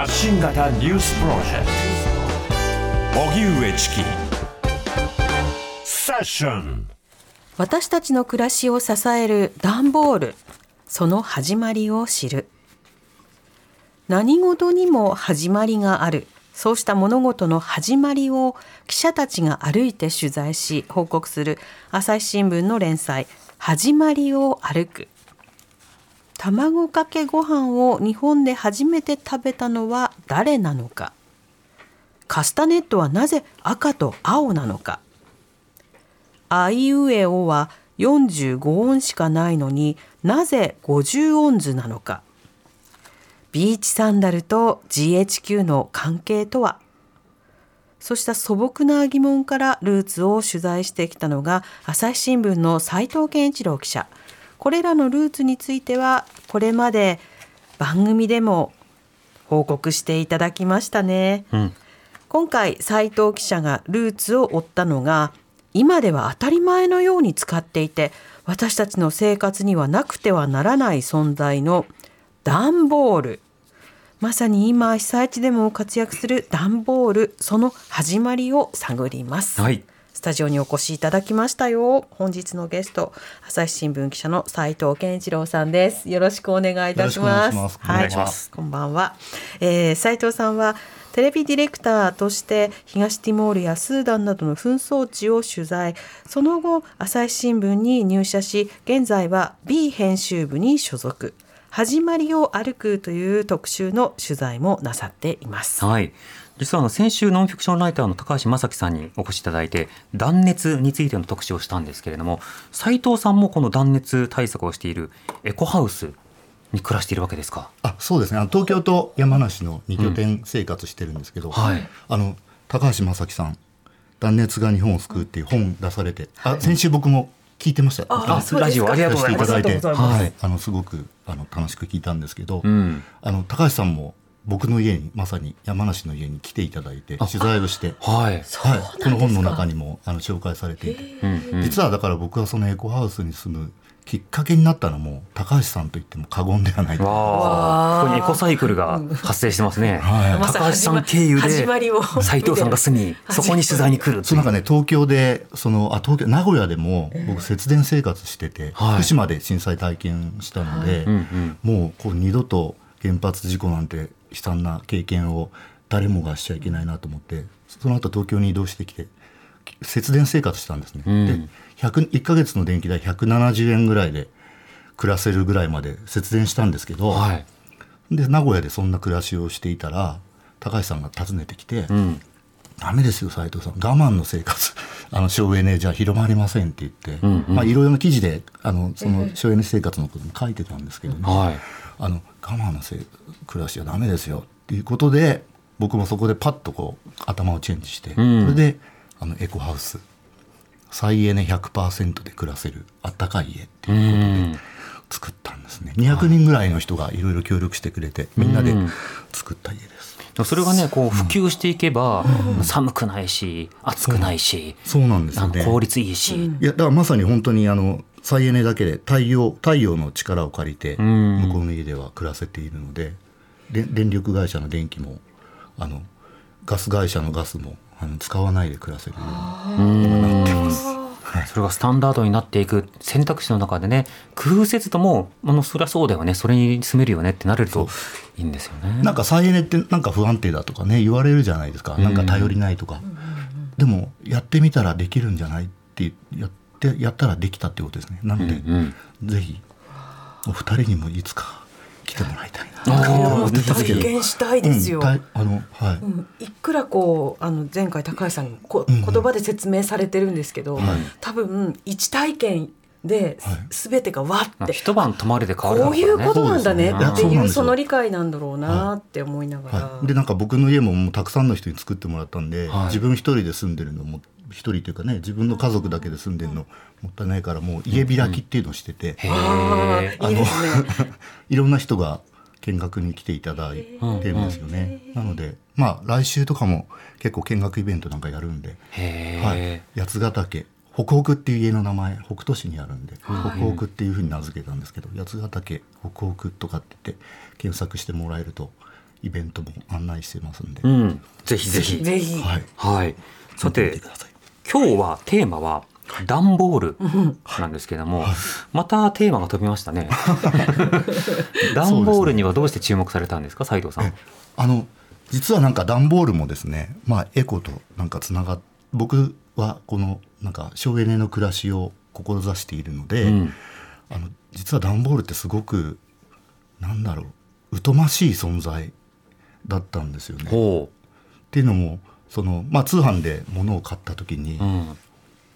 発信型ニュースプロジェクト。荻上チキ。セッション私たちの暮らしを支える段ボール。その始まりを知る。何事にも始まりがある。そうした物事の始まりを記者たちが歩いて取材し報告する朝日新聞の連載「始まりを歩く」卵かけご飯を日本で初めて食べたのは誰なのか？カスタネットはなぜ赤と青なのか？あいうえおは45音しかないのになぜ50音図なのか？ビーチサンダルと GHQ の関係とは？そうした素朴な疑問からルーツを取材してきたのが朝日新聞の斉藤健一郎記者。これらのルーツについてはこれまで番組でも報告していただきましたね、うん。今回斉藤記者がルーツを追ったのが今では当たり前のように使っていて私たちの生活にはなくてはならない存在の段ボール。まさに今被災地でも活躍する段ボールその始まりを探ります、はいスタジオにお越しいただきましたよ。本日のゲスト朝日新聞記者の斉藤健一郎さんです。よろしくお願いいたします。よろしくおはい願いします。こんばんは、えー、斉藤さんはテレビディレクターとして東ティモールやスーダンなどの紛争地を取材。その後朝日新聞に入社し現在は B 編集部に所属。始まりを歩くという特集の取材もなさっています。はい実はあの先週ノンフィクションライターの高橋正樹さんにお越しいただいて断熱についての特集をしたんですけれども斉藤さんもこの断熱対策をしているエコハウスに暮らしているわけですか？あそうですね。あの東京と山梨の2拠点生活してるんですけど、はい。あの高橋正樹さん「断熱が日本を救う」っていう本出されて、あ先週僕も聞いてました。あラジオありがとうございます。いただいて、はい、あのすごくあの楽しく聞いたんですけど、うん。あの高橋さんも僕の家にまさに山梨の家に来ていただいて取材をして、はい。はい、この本の中にもあの紹介されていて、うんうん実はだから僕はそのエコハウスに住むきっかけになったのも高橋さんと言っても過言ではないここにエコサイクルが発生してますね、はい。高橋さん経由で斉藤さんが住みそこに取材に来るそうなんかね東京でそのあ東京名古屋でも僕節電生活してて、はい。福島で震災体験したので、うんうん。もうこう二度と原発事故なんて悲惨な経験を誰もがしちゃいけないなと思ってその後東京に移動してきて節電生活したんですね、うん。で100 1ヶ月の電気代170円ぐらいで暮らせるぐらいまで節電したんですけど、はい。で名古屋でそんな暮らしをしていたら高橋さんが訪ねてきて、うん。ダメですよ斉藤さん。我慢の生活。あの省エネじゃ広まりませんって言って、うんうん。まあいろいろな記事であのその省エネ生活のことも書いてたんですけどね、はい。あの我慢のせい暮らしはダメですよっていうことで僕もそこでパッとこう頭をチェンジして、うん。それであのエコハウス再エネ100%で暮らせるあったかい家ってういうことん。で作ったんですね。200人ぐらいの人がいろいろ協力してくれてみんなでうん。作った家です。でもそれがねこう普及していけば寒くないし暑くないしそう。なんですよね。効率いいし、いやだからまさに本当にあの再エネだけで太陽太陽の力を借りてん。向こうの家では暮らせているのでで電力会社の電気もあのガス会社のガスもあの使わないで暮らせるように今なってます。それがスタンダードになっていく選択肢の中でね工夫せずともあのそりゃそうだよね。それに住めるよねってなれるといいんですよね。なんか再エネってなんか不安定だとかね言われるじゃないですか。なんか頼りないとか、でもやってみたらできるんじゃないってやってやったらできたってことですね。なので、うんぜひお二人にもいつか来てもらいたいな。体験したいですよ、うんあのはい、うんいくらこうあの前回高橋さんにこ、うんうん。言葉で説明されてるんですけど、はい。多分一体験で、はい。すべてがわって。一晩泊まるで変わるこういうことなんだねっていうその理解なんだろうなって思いながら、はい、でなんか僕の家ももうたくさんの人に作ってもらったんで、はい。自分一人で住んでるのも一人というかね自分の家族だけで住んでるのもったいないからもう家開きっていうのをしてて、へあえ。ーいいですね。いろんな人が見学に来ていただいてるんですよね。なのでまあ来週とかも結構見学イベントなんかやるんで、へはいえ。、八ヶ岳北北っていう家の名前北斗市にあるんで、北北っていうふうに名付けたんですけど八ヶ岳北北とかって言って検索してもらえるとイベントも案内してますんで、うん。ぜひぜひ。ぜひ、はいはい。さ見てみててください今日はテーマは段ボールなんですけども、またテーマが飛びましたね。段ボールにはどうして注目されたんですか、斉藤さん。あの実はなんか段ボールもですねまあエコとなんかつながっ僕はこのなんか省エネの暮らしを志しているので、うんあの実は段ボールってすごくなんだろう疎ましい存在だったんですよね。っほていうのもその、まあ、通販で物を買った時に、う。うん。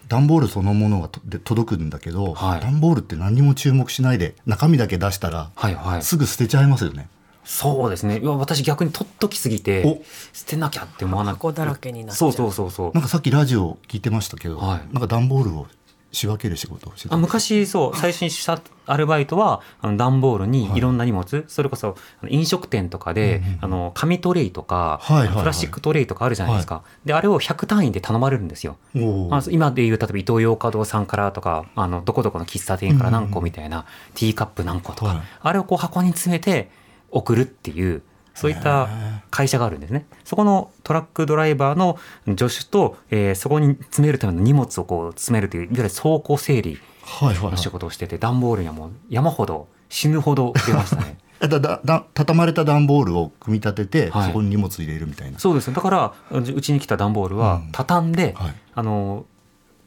段ボールそのものがとで届くんだけど、はい段ボールって何にも注目しないで中身だけ出したら、はいはい。すぐ捨てちゃいますよね。そうですね。いや私逆に取っときすぎてお捨てなきゃって思わなくて。箱だらけになっちゃそううそうそうそうなん。かさっきラジオ聞いてましたけど、はいなんか段ボールを仕分ける仕事をしてたあ昔そう最初にしたアルバイトはあの段ボールにい。ろんな荷物、それこそ飲食店とかで、うんうんあの紙トレイとか、はいはいはい。プラスチックトレイとかあるじゃないですか、であれを100単位で頼まれるんですよ。おー。あ今でいう例えばイトーヨーカドーさんからとかあのどこどこの喫茶店から何個みたいな、ティーカップ何個とか、はい。あれをこう箱に詰めて送るっていうそういった会社があるんですね。そこのトラックドライバーの助手と、えーそこに詰めるための荷物をこう詰めるといういわゆる倉庫整理はいはい、はのい仕事をしてて、段ボールにはもう山ほど死ぬほど出ましたね。えだだだ畳まれた段ボールを組み立てて、はい。そこに荷物入れるみたいな。そうです。ねだからううちに来た段ボールはうん。畳んで、はい。あの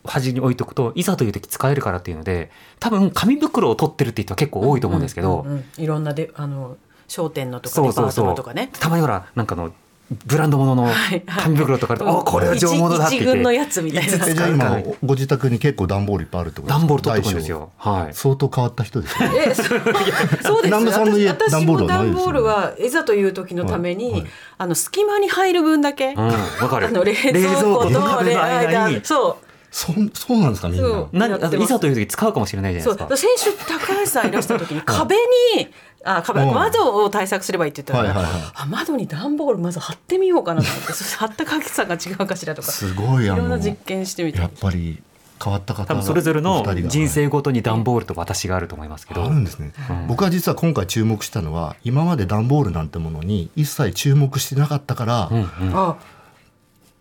端に置いとくといざという時使えるからっていうので多分紙袋を取ってるって人は結構多いと思うんですけど、うんうん。いろんなであの商店のとかそデパートう。そうそうのとかね。たまにほらなんかのブランド物のはいはい。紙袋とかで、おこれは上物だって一一言って。軍のやつみたいな。えじゃあ今ご自宅に結構段ボールいっぱいあるってことですか？段ボール取ってくるんですよ。はい。相当変わった人ですね。えそそうです南部さんの家私段ボールはないですよね。ボールはいざという時のために、はい。はい。あの隙間に入る分だけ、うん、わかる。あの冷蔵庫冷蔵庫との壁の間に。そそそうなんですかみんな。ないざという時使うかもしれないじうゃないそうですか。先週高橋さんいらした時に壁にあ壁うん。窓を対策すればいいって言ったら、はいはいはい。あ窓に段ボールまず貼ってみようかなと思って そして貼った影さが違うかしらとか。すごいあのいろんな実験してみたやっぱり変わった方多分それぞれの人生ごとに段ボールと私があると思いますけど。あるんですね、僕は実は今回注目したのは今まで段ボールなんてものに一切注目してなかったから、うんうん。あ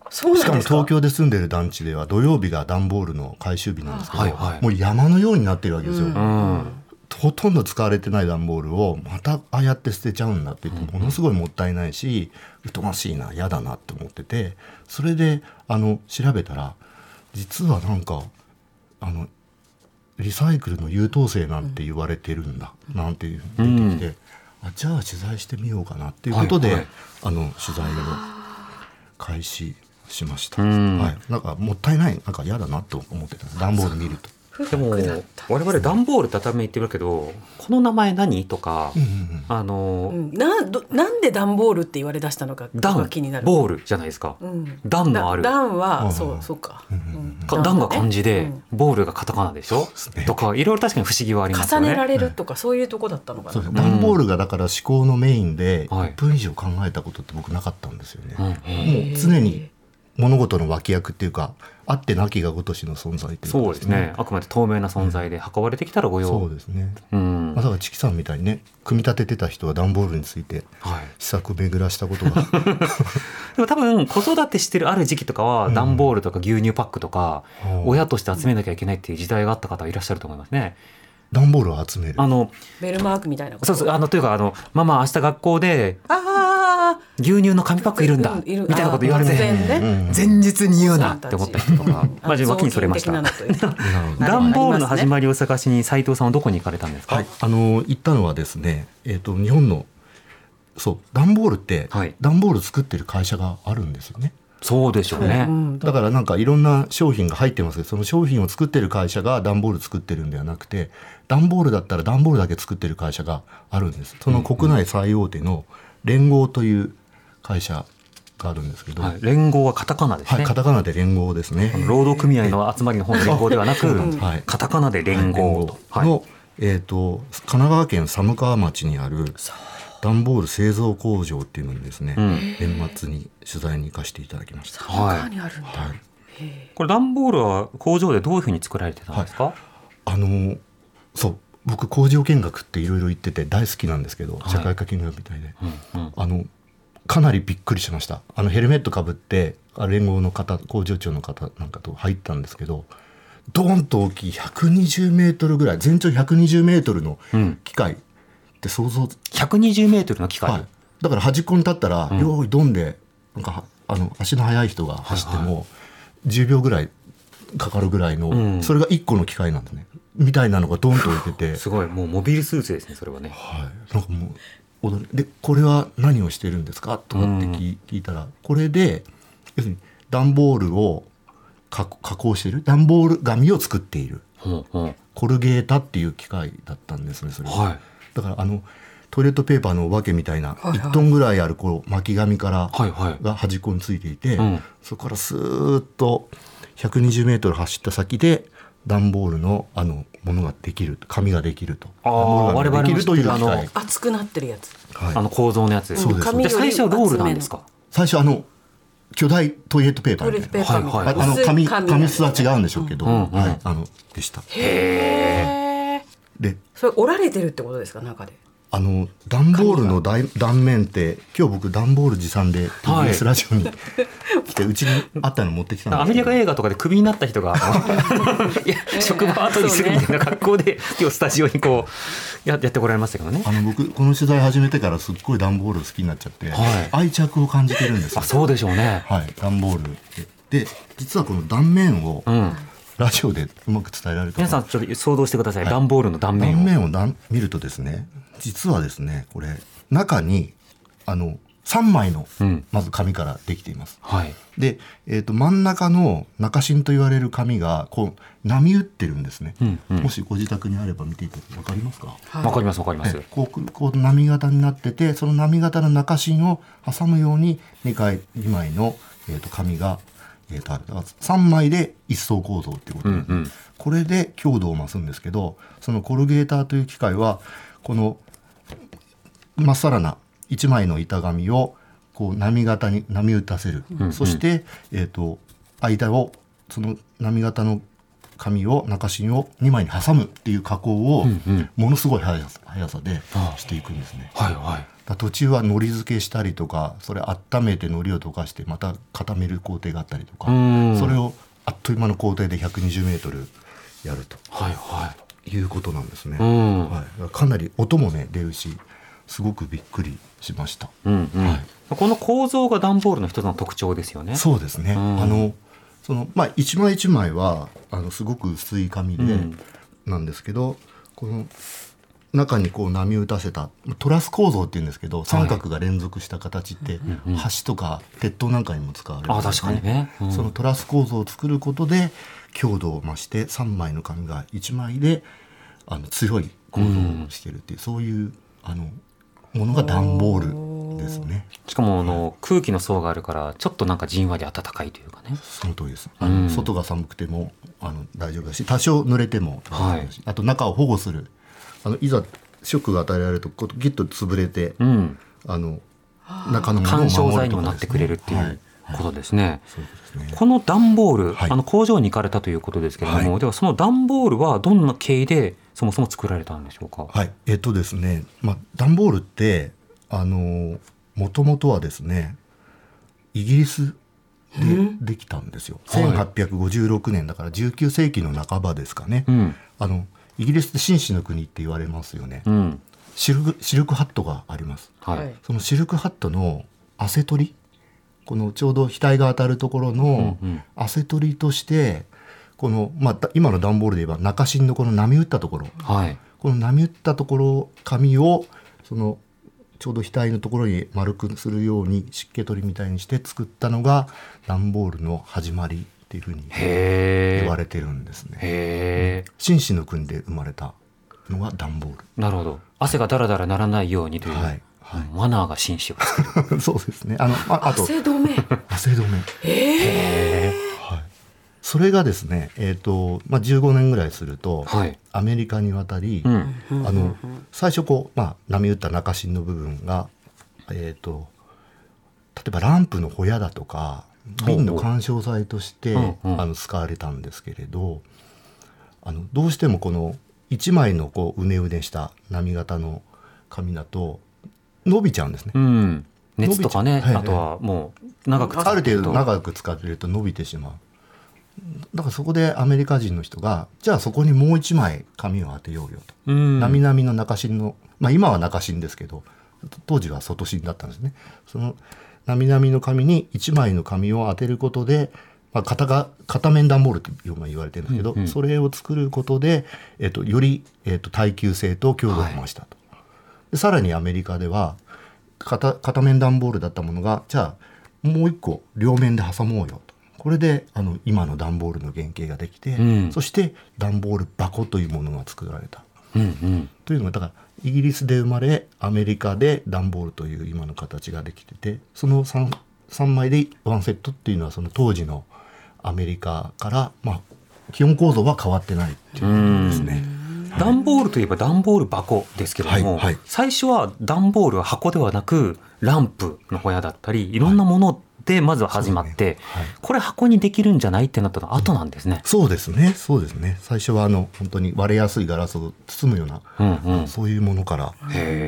そうしかもなんですか？東京で住んでる団地では土曜日が段ボールの回収日なんですけど、はいはい。もう山のようになってるわけですよ、うんほとんど使われてない段ボールをまたああやって捨てちゃうんだって言ってものすごいもったいないし疎ましいな嫌だなって思っててそれであの調べたら実はなんかあのリサイクルの優等生なんて言われてるんだ、なんていう出てきて、あじゃあ取材してみようかなっていうことで、はいはい。あの取材を開始しました、うん。はい、なんかもったいないなんか嫌だなと思ってた。段ボール見ると。でも我々段ボール畳め言ってるけどこの名前何？とか、うんうんうん。あの、うん。などなんで段ボールって言われ出したのか段が気になる。ボールじゃないですか、うん。段のある。だ段は、うんそうそうか。うんか段が漢字で、うん。ボールがカタカナでしょ？すね。とかいろいろ確かに不思議はありますよね。重ねられるとかそういうとこだったのかな。段ボールがだから思考のメインではい。1分以上考えたことって僕なかったんですよね。もう常に物事の脇役っていうかあってなきがごとしの存在というかそうですね。あくまで透明な存在で運ばれてきたらご用。そうですね。うん。まさかチキさんみたいにね組み立ててた人は段ボールについてはい。試作巡らしたことが でも多分子育てしてるある時期とかはうん段ボールとか牛乳パックとか、うん親として集めなきゃいけないっていう時代があった方いらっしゃると思いますね。段ボールを集める。あのベルマークみたいなこと？そうそうあのというかあのママ明日学校でああ牛乳の紙パックいるんだ、みたいなこと言われて前日に言うな。って思った人とか、まあ、脇にそれました。段ボールの始り。まりを探しに斉藤さんはどこに行かれたんですか、はい、あの行ったのはですね、えっ、と日本のそう段ボールって、はい。段ボール作ってる会社があるんですよね。そうでしょうね。うん。だからなんかいろんな商品が入ってますけどその商品を作ってる会社が段ボール作ってるんではなくて段ボールだったら段ボールだけ作ってる会社があるんです。その国内最大手の連合という会社があるんですけど、はい、連合はカタカナですはい、ね。カタカナで連合ですね。労働組合の集まりの方の連合ではなく、はいカタカナで連合と。はいの、えー、と神奈川県寒川町にある段ボール製造工場っていうのにですね、うん年末に取材に行かせていただきました。はい他にあるんだ。はいこれ段ボールは工場でどういうふうに作られてたんですか？あのそう僕工場見学っていろいろ行ってて大好きなんですけど、はい。社会科見学みたいで、うんうん。あのかなりびっくりしました。あのヘルメットかぶってあ連合の方工場長の方なんかと入ったんですけどドーンと大きい120メートルぐらい全長120メートルのうん。機械。って想像、120メートルの機械？はい、だから端っこに立ったら、ん。用意ドンでなんかはあの足の速い人が走ってはい。も10秒ぐらいかかるぐらいの、うん。それが1個の機械なんですねみたいなのがドンと置いてて。すごいもうモビルスーツですねそれはね。はい、なんかもう踊りでこれは何をしてるんですか？とかって聞,、聞いたらこれで要するに段ボールを加工している？段ボール紙を作っている。ほうほう。コルゲータっていう機械だったんですねそれ。ははい。だからあのトイレットペーパーのお化けみたいなはいはい。1トンぐらいあるこう巻き紙から。が端っこについていて、うん。そこからスーッと120メートル走った先で段ボールのあのものができる紙ができるとあー段ボール我々のができるというあ械の熱くなってるやつ。はいあの構造のやつ。そうです最初はロールなんですか？最初あの巨大トイレットペーパーみたいな。はいはいなああの紙紙紙質は違うんでしょうけど、うんうんはい、あのでしたへえ。でそれ折られてるってことですか？中で。あの段ボールの断断面って今日僕段ボール持参ではい TBS ラジオに 来てうちにあったの持ってきたんですアメリカ映画とかでクビになった人が いや職場後にするみたいな格好で今日スタジオにこうややってこられましたけどね。あの僕この取材始めてからすっごい段ボール好きになっちゃって、はい愛着を感じてるんですよあそうでしょうね。はい段ボールでで実はこの断面をうん。ラジオでうまく伝えられると皆さんちょっと想像してください。段ボールの断面を。断面を見るとですね実はですねこれ中にあの3枚のうん。まず紙からできています。はい。で、えー、と真ん中の中芯と言われる紙がこう波打ってるんですね、うんうん。もしご自宅にあれば見ていただいて分か？りますか、わかりますわかります。え。こうこう波型になっててその波型の中芯を挟むように2回2枚の、えー、と紙が、えー、とある。だから3枚で一層構造っていうことで、うんうん。これで強度を増すんですけどそのコルゲーターという機械はこのまっさらな1枚の板紙をこう波型に波打たせる、うんそして、えー、と間をその波型の紙を中芯を2枚に挟むっていう加工をものすごい速さ速さでしていくんですね。はいはい。途中は海苔漬けしたりとかそれ温めて海苔を溶かしてまた固める工程があったりとかうん。それをあっという間の工程で120メートルやるとはいはい。うことなんですね。はい、かなり音もね出るしすごくびっくりしました。うんうんはいこの構造が段ボールの一つの特徴ですよね。そうですね。うんあのそのまあ一枚一枚はあのすごく薄い紙で、うんなんですけどこの中にこう波打たせたトラス構造っていうんですけど三角が連続した形って、うん橋とか鉄塔なんかにも使われるんあ確かにね。うんそのトラス構造を作ることで強度を増して3枚の紙が1枚であの強い構造をしてるっていう、そういうあのものが段ボールですね。しかもあの空気の層があるからちょっとなんかじんわり暖かいというかね。その通りです。あうんの外が寒くてもあの大丈夫だし多少濡れても大丈夫だし、あと中を保護するあのいざショックが与えられるとギュッと潰れて、うん。あの中のものを干渉守る剤にもなってくれるっていはいうことですね。そうい。この段ボール、はいあの工場に行かれたということですけれども、はいではその段ボールはどんな経緯でそもそも作られたんでしょうか？はい、えっとですね、まあ、段ボールってあのもともとはですねイギリスでできたんですよ、はい。1856年だから19世紀の半ばですかね、うん。あのイギリスって紳士の国って言われますよね、うん。シルクシルクハットがあります。はい。はい。そのシルクハットの汗取りこのちょうど額が当たるところのうんうん。汗取りとしてこの、まあ、だ今の段ボールで言えば中芯のこの波打ったところはい。この波打ったところ紙をそのちょうど額のところに丸くするように湿気取りみたいにして作ったのが段ボールの始まりっていうふうにへえ言われてるんですね。へえ紳士の国で生まれたのが段ボーなるほど汗がだらだらならないようにという、はいはいうんマナーが紳士を。そうですね。あのああと汗止め汗止め。はい。それがですね、えっ、とまあ15年ぐらいすると、はい。アメリカに渡り、うん。あの最初こうまあ波打った中心の部分がえっ、と例えばランプのホヤだとか瓶の緩衝材として、あの使われたんですけれど、あのどうしてもこの一枚のこううねうねした波型の紙だと伸びちゃうんですね。うん。熱とかね、はいあとはもう長く使あるってると。程度長く使ってると伸びてしまう。だからそこでアメリカ人の人がじゃあそこにもう一枚紙を当てようよと。うんなみなみの中芯のまあ今は中芯ですけど当時は外芯だったんですね。そのなみなみの紙に一枚の紙を当てることで、まあ、片が片面段ボールと言われてるんですけど、うんうんそれを作ることで、えっとより、えっと耐久性と強度を増したと。でさらにアメリカでは片片面段ボールだったものがじゃあもう一個両面で挟もうよとこれであの今の段ボールの原型ができて、うん。そして段ボール箱というものが作られた。うんうん。というのがだからイギリスで生まれアメリカで段ボールという今の形ができててその 3, 3枚でワンセットっていうのはその当時のアメリカから、まあ、基本構造は変わってないっていうことですね。段ボールといえば段ボール箱ですけれども、はいはい。最初は段ボールは箱ではなくランプの小屋だったりいろんなものでまずは始まって、ね。はい。これ箱にできるんじゃないってなったの後なんですね。そうですね、そうですね。最初はあの本当に割れやすいガラスを包むような、うんうん。そういうものから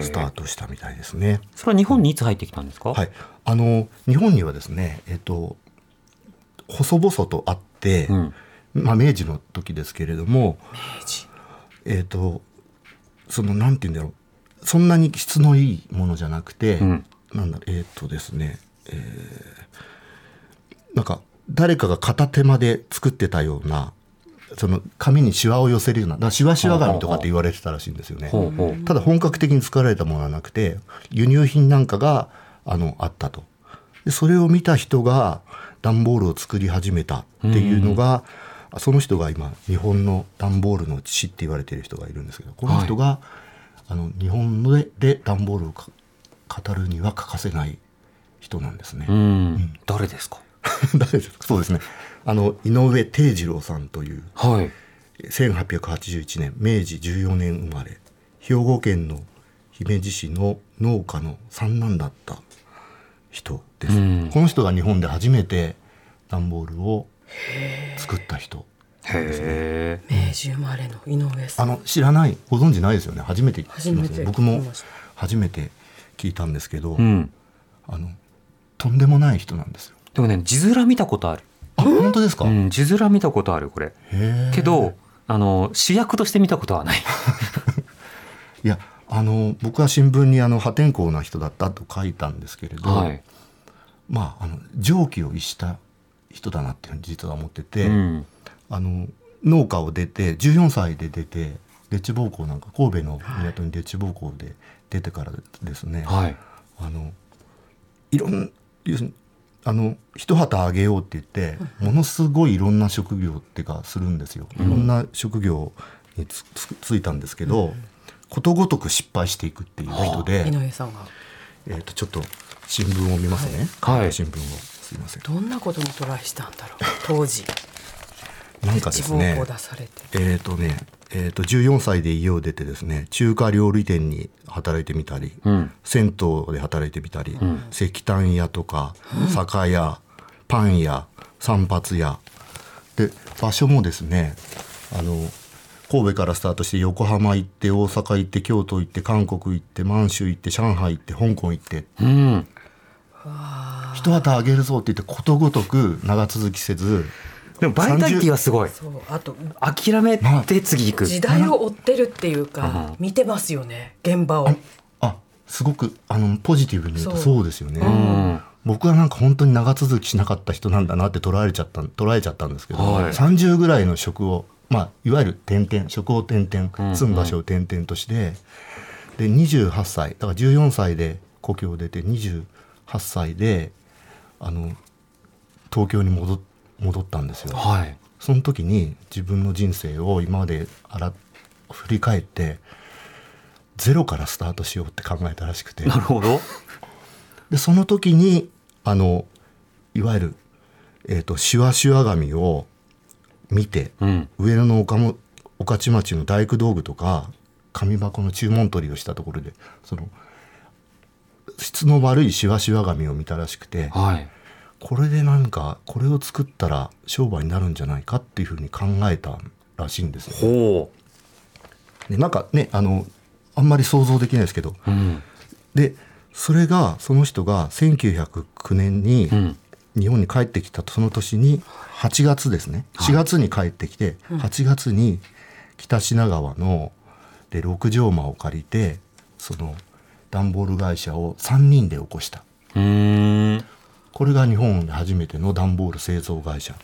スタートしたみたいですね。それは日本にいつ入ってきたんですか、はい、あの日本にはですね、えっと細々とあって、うん。まあ明治の時ですけれども、えっとそのなんて言うんだろう、そんなに質のいいものじゃなくて、うん。なんだえっとですね、えーなんか誰かが片手間で作ってたような。その紙にシワを寄せるような、だからシワシワ紙とかって言われてたらしいんですよね。ただ本格的に作られたものはなくて輸入品なんかがあのあったとでそれを見た人が段ボールを作り始めたっていうのが、その人が今日本の段ボールの父って言われている人がいるんですけどこの人が、あの日本でで段ボールをか語るには欠かせない人なんですね。うん、誰ですか？誰ですか？そうですね。あの井上定次郎さんというはい。1881年明治14年生まれ兵庫県の姫路市の農家の三男だった人です、うん。この人が日本で初めて段ボールを作った人。へえ明治生まれの井上さん。あの知らないご存知ないですよね？初めて聞きます初めて聞き僕も初めて聞いたんですけど、うん。あのとんでもない人なんですよ。でもね字面見たことある、あ本当ですか、うん、字面見たことあるこれ。けどあの主役として見たことはない。いやあの僕は新聞にあの破天荒な人だったと書いたんですけれど、はい、まああの常軌を逸した人だなっていうふうに実は思ってて、うん、あの農家を出て14歳で出てデッチ奉公なんか神戸の港にデッチ奉公で出てからですね、はい。あのいろん要するにあの一旗あげようって言ってものすごいいろんな職業っていうかするんですよ。いろんな職業につつついたんですけど、ことごとく失敗していくっていう人で、井上さんが。えー、とちょっと新聞を見ますね、はい。新聞を。すいません。どんなことにトライしたんだろう当時なんかですね地方を出されて。えっ、とねえー、と14歳で家を出てですね中華料理店に働いてみたり、うん。銭湯で働いてみたり、石炭屋とか酒屋パン屋散髪屋。で場所もですねあの神戸からスタートして横浜行って大阪行って京都行って韓国行って満州行って上海行って香港行って。うん。一旗あげるぞって言ってことごとく長続きせずでもバイタリティはすごい。そうあと諦めて次行く。時代を追ってるっていうかうん。見てますよね現場を。あすごくあのポジティブに言うとそう。そうですよね。うん。僕はなんか本当に長続きしなかった人なんだなって捉えちゃった捉えちゃったんですけど、はい。30ぐらいの職を、まあ、いわゆる転々職を転々うん住む場所を転々として、で28歳だから14歳で故郷を出て28歳であの東京に戻っ戻ったんですよ。はい。その時に自分の人生を今まであら振り返ってゼロからスタートしようって考えたらしくてなるほど。でその時にあのいわゆる、えー、とシワシワ紙を見て、うん。上野の岡も御徒町の大工道具とか紙箱の注文取りをしたところでその質の悪いシワシワ紙を見たらしくてはい。これでなんかこれを作ったら商売になるんじゃないかっていうふうに考えたらしいんですよ、ね。ほでなんかねあのあんまり想像できないですけどう。うん。でそれがその人が1909年にうん。日本に帰ってきたその年に8月ですね4月に帰ってきて8月に北品川ので六畳間を借りてその段ボール会社を3人で起こしたうーん。これが日本で初めての段ボール製造会社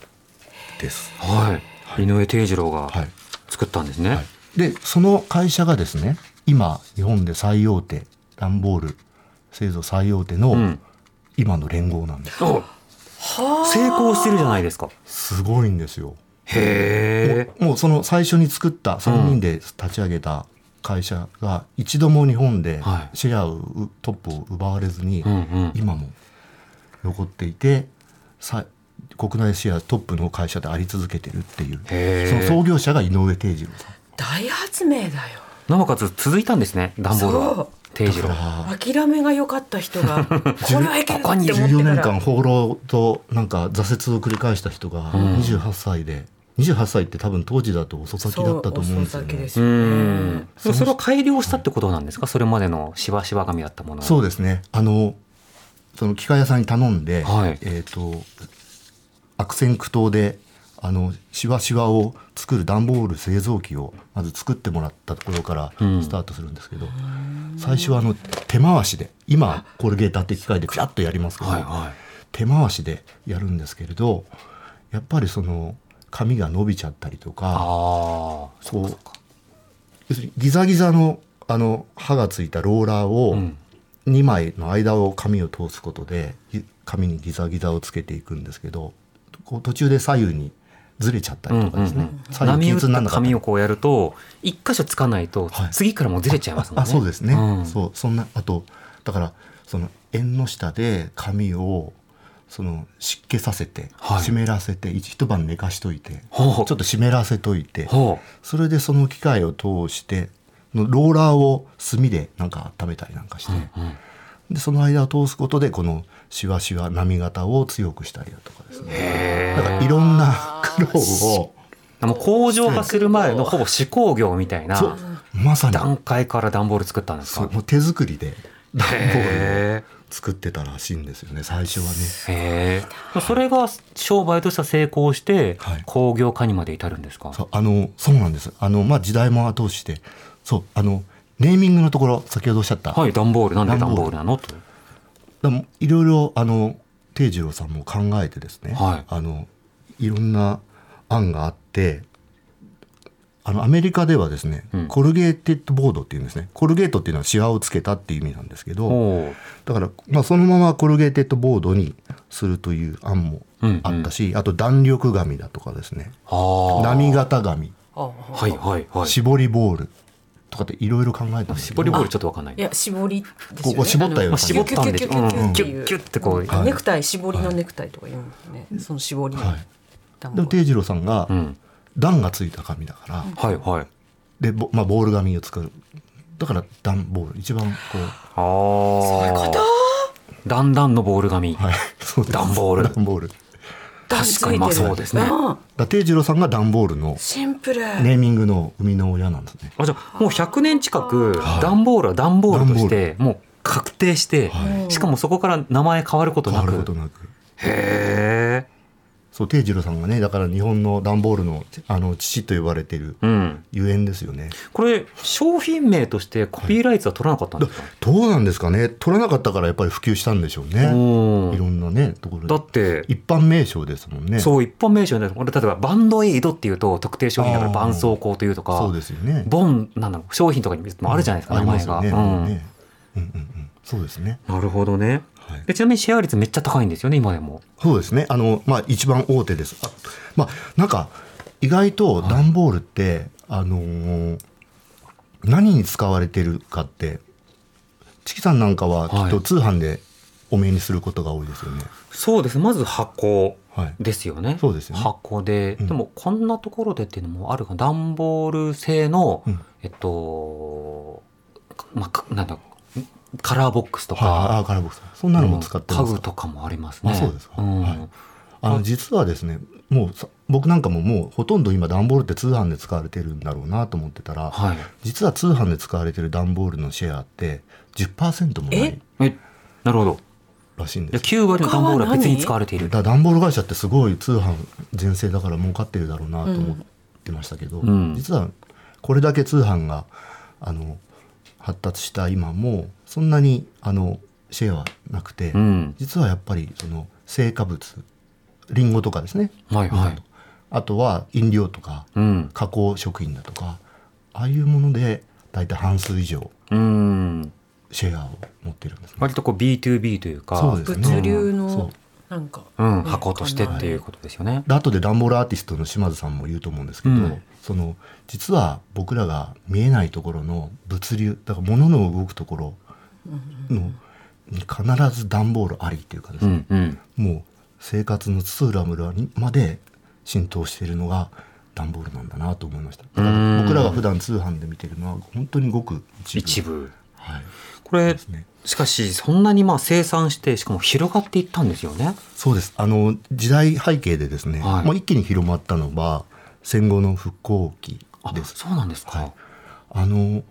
です。はい。井上定次郎がはい作ったんですね。はい、でその会社がですね今日本で最大手段ボール製造最大手の、うん今の連合なんですお成功してるじゃないですか。すごいんですよへえ。もうもうその最初に作った3人で立ち上げた会社が一度も日本ではいシェアをうトップを奪われずに、うんうん。今も残っていてさ国内シェアトップの会社であり続けてるっていうその創業者が井上定次郎さん大発明だよなおかつ続いたんですね。段ボールは。定次郎。諦めが良かった人が これはいけるって思ってか14年ら間放浪となんか挫折を繰り返した人がん28歳で、28歳って多分当時だと遅咲きだったと思うんですよねそう遅咲きですうよねれを改良したってことなんですか？それまでのしわしわ紙だったものを。そうですねあのその機械屋さんに頼んで、はいえっ、と悪戦苦闘であのしわしわを作る段ボール製造機をまず作ってもらったところからうんスタートするんですけど、最初はあの手回しで今コルゲーターって機械でピャッとやりますけど、はいは手回しでやるんですけれどやっぱりその紙が伸びちゃったりとい。かああ。こう要するにギザギザのあの刃がついたローラーをうん2枚の間を紙を通すことでぎ紙にギザギザをつけていくんですけどこう途中で左右にずれちゃったりとかですね、左右波打った均一にならなかったり紙をこうやると一箇所つかないとはい。次からもうずれちゃいますもんね。あそうですね、ん。そうそんなあとだからその縁の下で紙をその湿気させて、はい。湿らせて一一晩寝かしといてちょっと湿らせといてほそれでその機械を通してのローラーを炭でなんか温めたりなんかして、でその間を通すことでこのしわしわ波型を強くしたりだとかですねへだからいろんな苦労をえ。もう工場化する前のほぼ試工業みたいなまさに段階から段ボール作ったんですか？もう手作りで段ボールへを作ってたらしいんですよね最初はね。え。へえ。それが商売としては成功してはい工業化にまで至るんですか？そうあのそうなんですあの、まあ、時代も後押ししてそうあのネーミングのところ先ほどおっしゃった、はい、段ボール。なんで段段ボールなの？と。だもいろいろあの定次郎さんも考えてですね、はい。あのいろんな案があってあのアメリカではですね、うん。コルゲーテッドボードっていうんですね。コルゲートっていうのはシワをつけたっていう意味なんですけどおだから、まあ、そのままコルゲーテッドボードにするという案もあったし、あと弾力紙だとかですね。ああ。波型紙あはいはいはい。絞りボールとかっていろいろ考えた絞りボールちょっとわかんない。いや絞りですよねここ絞ったようなまあ絞ったんでしょキュッキュッキュッキュッキュッうんキュッキュッてこううんネクタイ絞りのネクタイとか言うんですねその絞りでも定次郎さんがうん。段がついた紙だから、はいはい。でボ,、まあ、ボール紙を作るだから段ボール一番こうああ。そういうことだんだんのボール紙。はい段ボール段ボールだ確かにまあそうですね。うん。から定次郎さんが段ボールのシンプル。ネーミングの生みの親なんですね。あじゃあもう100年近く段ボールは段ボールとしてもう確定して、はしかもそこから名前変わること変わなくることなく。へえそう定次郎さんがねだから日本の段ボールのあの父と呼ばれているうん、ゆえんですよね。これ商品名としてコピーライツは取らなかったんだですか、どうなんですかね？取らなかったからやっぱり普及したんでしょうね。いろんなねところでだって一般名称ですもんね。そう一般名称で俺例えばバンドエイドっていうと特定商品だから絆創膏というとかそうですよね。ボンなんだろう商品とかにもあるじゃないですか、あり名前が、ね。うんねうんうんうん。そうですね。なるほどねはい。でちなみにシェア率めっちゃ高いんですよね今でも。そうですね。あの、まあ、一番大手です。あまあ、なんか、意外と段ボールって、あのー何に使われてるかって、チキさんなんかはきっはいと通販でお目にすることが多いですよね。そうです。まず箱はい。ですよね。そうですよね。箱で、うん。でもこんなところでっていうのもあるか段ボール製の、うん。えっとまあかなんだカラーボックスとはい、あカラーボックス。そんなのも使って家ますか？具とかもありますね。あそうですか。ん。はい。あの実はですねもうさ僕なんかももうほとんど今段ボールって通販で使われてるんだろうなと思ってたら、はい。実は通販で使われてる段ボールのシェアって10%もないえ？なるほど。らしいんです。じゃあ9割の段ボールは別に使われている。だ段ボール会社ってすごい通販全盛だから儲かってるだろうなと思ってましたけど、うん。実はこれだけ通販があの発達した今もそんなにあのシェアはなくて、うん。実はやっぱりその成果物リンゴとかですね、はいはい。あとは飲料とかうん。加工食品だとかああいうもので大体半数以上うん。シェアを持ってるんですね。割とこう B2B というかそうですね。物流そのう。なんか、うん、ね。箱としてっていうことですよね。で後で段ボールアーティストの島津さんも言うと思うんですけど、うんその実は僕らが見えないところの物流だから物の動くところのに必ず段ボールありっていうかですね、うんうん。もう生活の津々浦々にまで浸透しているのが段ボールなんだなと思いました。だかうん。ら僕らが普段通販で見てるのは本当にごく一部。一部。はい、これ、ですね。しかしそんなにまあ生産してしかも広がっていったんですよね。そうです。あの時代背景でですね、はい。まあ、一気に広まったのは戦後の復興期あ、ですそうなんですか。はいあの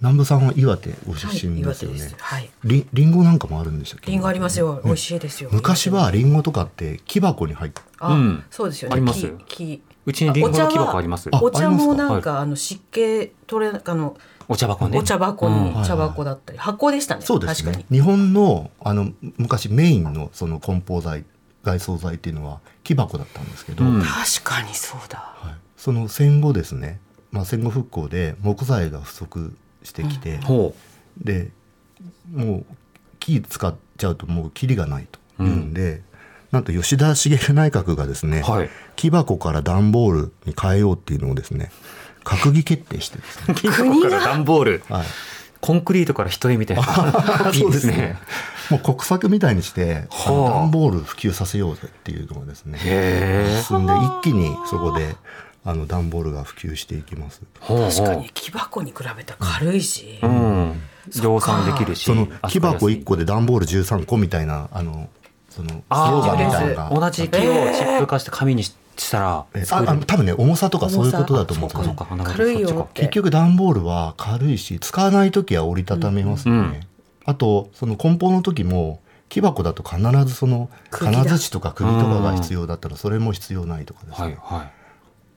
南部さんは岩手ご出はい、身ですよね。はい。りりんごなんかもあるんでしたっけ？リンゴありますよ。ね美味しいですよ。昔はりんごとかって木箱に入って、あ、うんそうですよね。あります木木うちにリンゴの木箱あります。あお茶もなんかあの湿気取れあのお茶箱ね。お茶箱うんに茶箱だったり箱でしたね。そうです確かに。。ね日本のあの昔メインのその梱包材外装材っていうのは木箱だったんですけど、うん確かにそうだ。はい、その戦後ですね、まあ戦後復興で木材が不足してきて、ほでもう木使っちゃうともうキリがないというんで、なんと吉田茂内閣がですね、はい木箱から段ボールに変えようっていうのをですね閣議決定してですねう。木箱から段ボール。はいコンクリートから人絵みたいな。いいですね。もう国策みたいにしてはあ段ボール普及させようぜっていうのがですね。進んで一気にそこであの段ボールが普及していきます。確かに木箱に比べたら軽いし。うん。量産できるし。その木箱一1個で段ボール13個みたいなあのそのスロあーガンみたいなのが同じ木をチップ化して紙にししたらえ作れるあ多分ね重さとかそういうことだと思うんですよねそうかそうかなるほど軽いよ。結局段ボールは軽いし使わない時は折りたためますよね、うんあとその梱包の時も木箱だと必ずその金槌とか釘とかが必要だったらそれも必要ないとかですね、はいはい。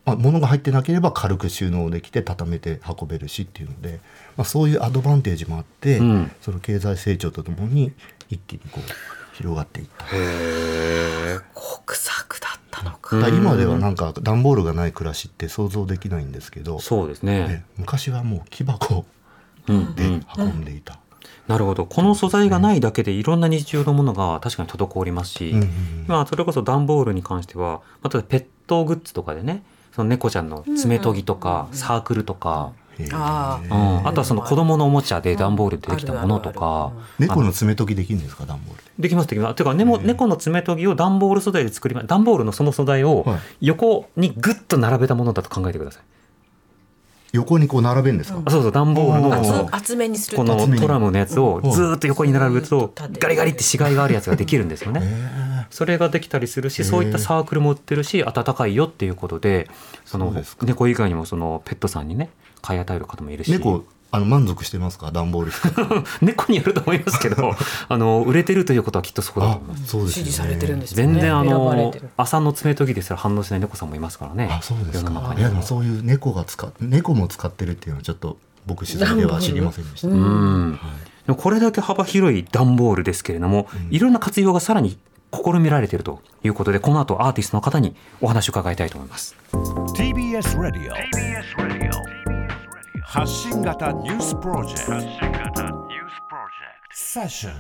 まあ、物が入ってなければ軽く収納できて畳めて運べるしっていうので、まあ、そういうアドバンテージもあって、うんその経済成長とともに一気にこう広がっていった。国策だったのか。今ではなんか段ボールがない暮らしって想像できないんですけど、そうですねね。昔はもう木箱でうんうん運んでいた。なるほど。この素材がないだけでいろんな日常のものが確かに滞りますし、うんうんうん。まあそれこそ段ボールに関しては、まあ、例えばペットグッズとかでね、その猫ちゃんの爪研ぎとか、サークルとか、あうーん、あとはその子供のおもちゃで段ボールでできたものとか、猫の爪研ぎできるんですか？段ボール。で。できますできます。ていうか、ねも猫の爪研ぎを段ボール素材で作りま段ボールのその素材をはい。横にグッと並べたものだと考えてください。横にこう並べるんですか、あそうそう段ボールのあこの厚厚めにすることのトラムのやつをうん。ずーっと横に並べるとガリガリって死骸があるやつができるんですよね。へそれができたりするし、そういったサークルも売ってるし、暖かいよっていうことで、その猫以外にもそのペットさんにね、買い与える方もいるし。ー猫あの満足してますか？段ボール。猫によると思いますけど あの売れてるということはきっとそうだとあ思います。ね。支持されてるんですよね。全然あの朝の爪研ぎですら反応しない猫さんもいますからね。あそうですか。いやでもそういう猫が使っ猫も使ってるっていうのはちょっと僕取材では知りませんでした、うん。でもこれだけ幅広い段ボールですけれども、いろんな活用がさらに試みられているということでこの後アーティストの方にお話を伺いたいと思います。TBS ラディオ発信型ニュースプロジェクト。セッション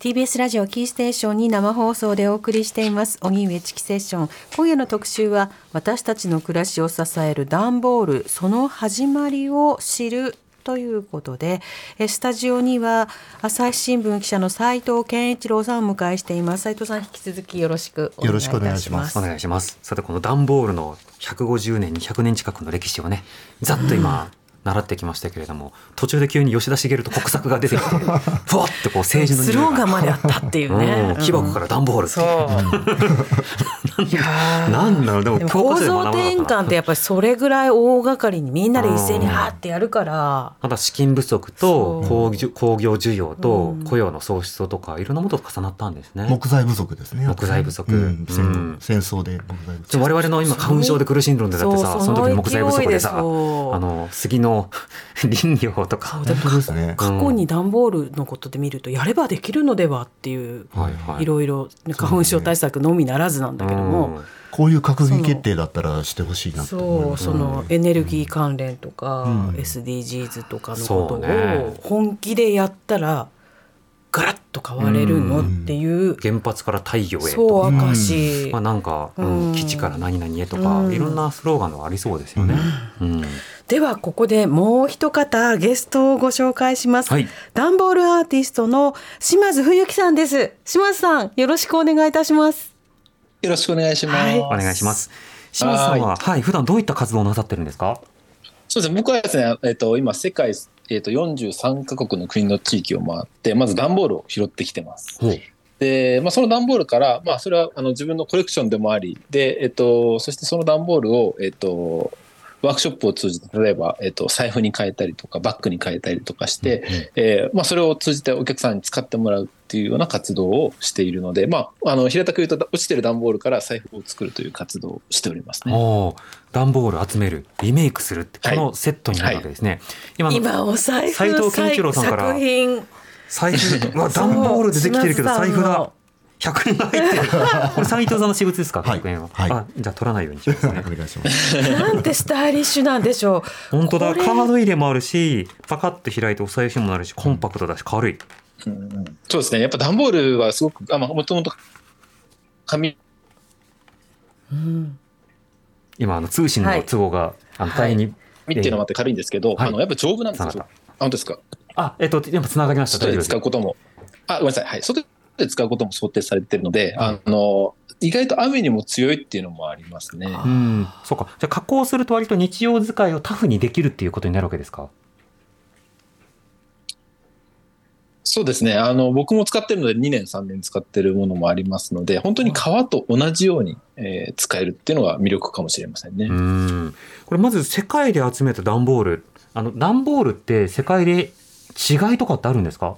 TBS ラジオキーステーションに生放送でお送りしています。荻上チキセッション。今夜の特集は私たちの暮らしを支える段ボール。その始まりを知るということでえスタジオには朝日新聞記者の斉藤健一郎さんをお迎えしています。斉藤さん引き続きよろしくお願いいたします。よろしくお願いします。お願いします。さてこの段ボールの150年200年近くの歴史をねざっと今習ってきましたけれども途中で急に吉田茂と国策が出てきて ふわってこう政治のスローガンまであったっていうね。うん木箱から段ボールっていう、いやーなんだろうでも構造転換ってやっぱりそれぐらい大掛かりにみんなで一斉にハーってやるから。ただ資金不足と工業工業需要とうん。雇用の創出とかいろんなものと重なったんですね。木材不足ですね。木材不足。うん。戦うん。戦争で木材不足。我々の今花粉症で苦しんでるんでだってさその時に木材不足でさあの杉の林業とか。ね。過去に段ボールのことで見るとやればできるのではっていう、はいはい。いろいろね花粉症対策のみならずなんだけども、こういう閣議決定だったらしてほしいなと思いそうそのエネルギー関連とか、うん。SDGs とかのことね。を本気でやったらガラッと変われるのっていう、原発から太陽へそうとか、証、まあ、なんか、うんうん。基地から何々へとか、うん。いろんなスローガンがありそうですよね。うんではここでもう一方ゲストをご紹介します、はいダンボールアーティストの島津冬樹さんです島津さんよろしくお願いいたしますよろしくお願いします。はいお願いします。島津さんは、はい、普段どういった活動をなさってるんですか？そうですね。僕はですね、えっと、今、世界、えっと、43カ国の国の地域を回って、まず段ボールを拾ってきてます。ほうで、まあ、その段ボールから、まあ、それは、あの、自分のコレクションでもあり、で、えっと、そしてその段ボールを、えっと、ワークショップを通じて、例えば、えっ、と、財布に変えたりとか、バッグに変えたりとかして、う、え、まあ、それを通じてお客さんに使ってもらうっていうような活動をしているので、まあ、あの、平たく言うと、落ちてる段ボールから財布を作るという活動をしておりますね。お段ボール集める、リメイクするって、このセットになるわけですね。はいはい、今、今、斎藤健一郎さんから。作品。財布、まあ、段ボールでできてるけど、財布だ。1円が入ってるこれ斎藤さんの私物ですか？1円は、はい、あじゃ取らないようにしますね。お願いします。なんてスタイリッシュなんでしょう。本当だ。カード入れもあるしパカッと開いてお財布にもなるしコンパクトだし軽い、うん、そうですね。やっぱ段ボールはすごくあもともと紙、うん、今あの通信の都合が、あの大変に、見、ていうのもあって軽いんですけど、はい、あのやっぱ丈夫なんですよ。本当ですか？あえっとやっぱつがりました。大丈夫です。使うことも。あごめんなさい。はい。外で使うことも想定されてるので、あの、意外と雨にも強いっていうのもありますね。うん。そうか。じゃあ加工すると割と日常使いをタフにできるっていうことになるわけですか？そうですね。あの、僕も使ってるので2年3年使ってるものもありますので、本当に革と同じように、えー使えるっていうのが魅力かもしれませんね。うん。これまず世界で集めた段ボール。あの段ボールって世界で違いとかってあるんですか？